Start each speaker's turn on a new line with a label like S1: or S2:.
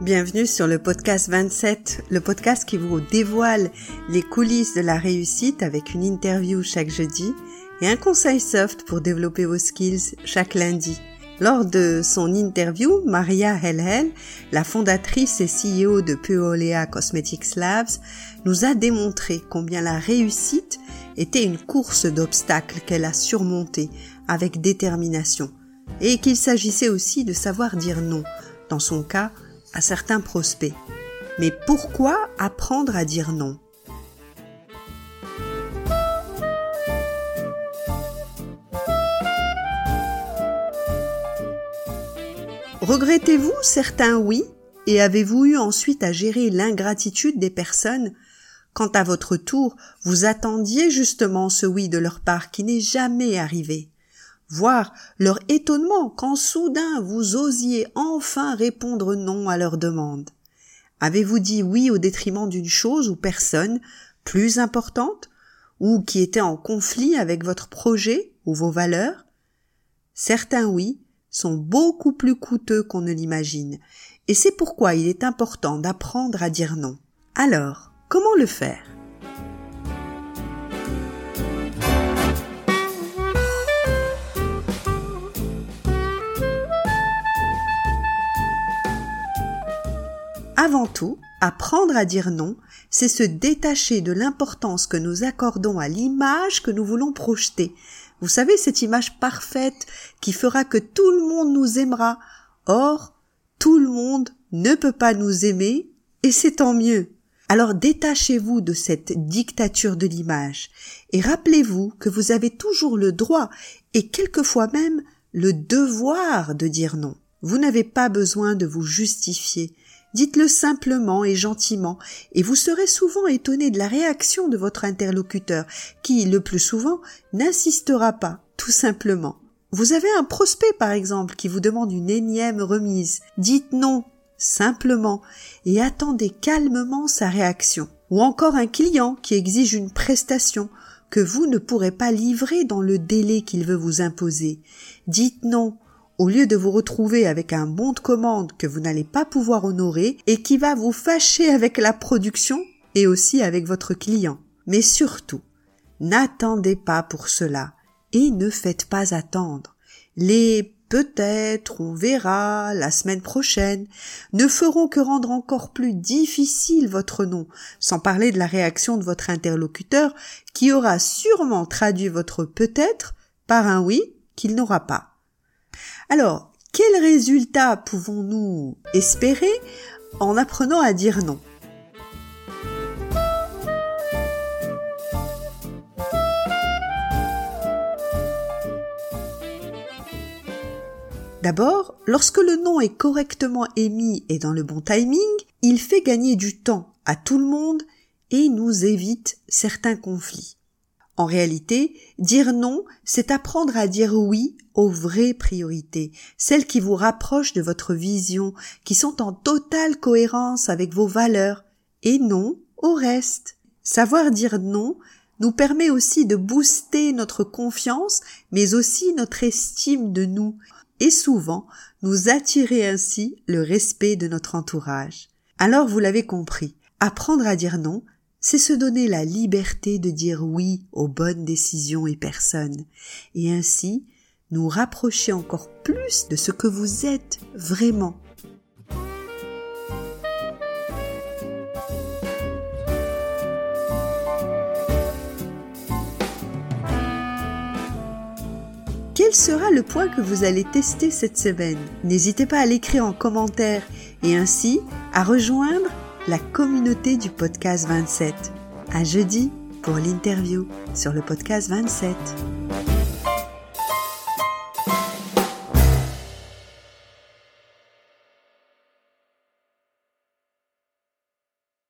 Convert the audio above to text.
S1: Bienvenue sur le podcast 27, le podcast qui vous dévoile les coulisses de la réussite avec une interview chaque jeudi et un conseil soft pour développer vos skills chaque lundi. Lors de son interview, Maria Helhel, la fondatrice et CEO de Puolea Cosmetics Labs, nous a démontré combien la réussite était une course d'obstacles qu'elle a surmontée avec détermination et qu'il s'agissait aussi de savoir dire non, dans son cas, à certains prospects. Mais pourquoi apprendre à dire non? Regrettez-vous certains oui et avez-vous eu ensuite à gérer l'ingratitude des personnes? Quand à votre tour vous attendiez justement ce oui de leur part qui n'est jamais arrivé. Voir leur étonnement quand soudain vous osiez enfin répondre non à leur demande. Avez-vous dit oui au détriment d'une chose ou personne plus importante ou qui était en conflit avec votre projet ou vos valeurs? Certains oui sont beaucoup plus coûteux qu'on ne l'imagine, et c'est pourquoi il est important d'apprendre à dire non. Alors, comment le faire? Avant tout, apprendre à dire non, c'est se détacher de l'importance que nous accordons à l'image que nous voulons projeter, vous savez, cette image parfaite qui fera que tout le monde nous aimera. Or, tout le monde ne peut pas nous aimer, et c'est tant mieux. Alors détachez-vous de cette dictature de l'image, et rappelez-vous que vous avez toujours le droit, et quelquefois même le devoir de dire non. Vous n'avez pas besoin de vous justifier, Dites-le simplement et gentiment, et vous serez souvent étonné de la réaction de votre interlocuteur, qui, le plus souvent, n'insistera pas, tout simplement. Vous avez un prospect, par exemple, qui vous demande une énième remise. Dites non, simplement, et attendez calmement sa réaction. Ou encore un client qui exige une prestation que vous ne pourrez pas livrer dans le délai qu'il veut vous imposer. Dites non, au lieu de vous retrouver avec un bon de commande que vous n'allez pas pouvoir honorer et qui va vous fâcher avec la production et aussi avec votre client. Mais surtout, n'attendez pas pour cela et ne faites pas attendre. Les peut-être, on verra, la semaine prochaine, ne feront que rendre encore plus difficile votre nom, sans parler de la réaction de votre interlocuteur qui aura sûrement traduit votre peut-être par un oui qu'il n'aura pas. Alors, quel résultat pouvons-nous espérer en apprenant à dire non? D'abord, lorsque le nom est correctement émis et dans le bon timing, il fait gagner du temps à tout le monde et nous évite certains conflits. En réalité, dire non, c'est apprendre à dire oui aux vraies priorités, celles qui vous rapprochent de votre vision, qui sont en totale cohérence avec vos valeurs, et non au reste. Savoir dire non nous permet aussi de booster notre confiance, mais aussi notre estime de nous, et souvent nous attirer ainsi le respect de notre entourage. Alors vous l'avez compris, apprendre à dire non, c'est se donner la liberté de dire oui aux bonnes décisions et personnes, et ainsi nous rapprocher encore plus de ce que vous êtes vraiment. Quel sera le point que vous allez tester cette semaine? N'hésitez pas à l'écrire en commentaire et ainsi à rejoindre la communauté du podcast 27. À jeudi pour l'interview sur le podcast 27.